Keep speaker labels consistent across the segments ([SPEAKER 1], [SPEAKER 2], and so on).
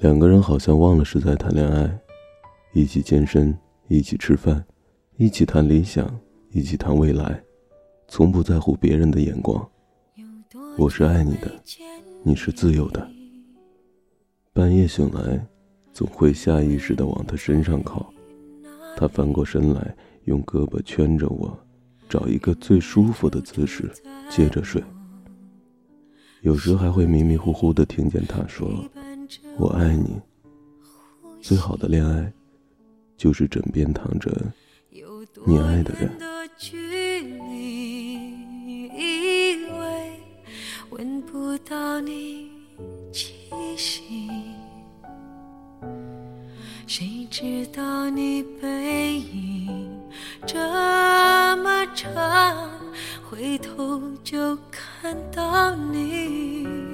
[SPEAKER 1] 两个人好像忘了是在谈恋爱，一起健身，一起吃饭，一起谈理想，一起谈未来，从不在乎别人的眼光。我是爱你的，你是自由的。半夜醒来，总会下意识的往他身上靠。他翻过身来，用胳膊圈着我，找一个最舒服的姿势，接着睡。有时还会迷迷糊糊的听见他说：“我爱你。”最好的恋爱，就是枕边躺着你爱的人。闻不到你气息，谁知道你背影这么长，回头就看到你。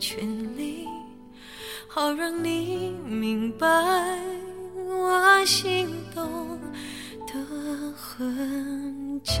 [SPEAKER 1] 权利，好让你明白我心动的痕迹。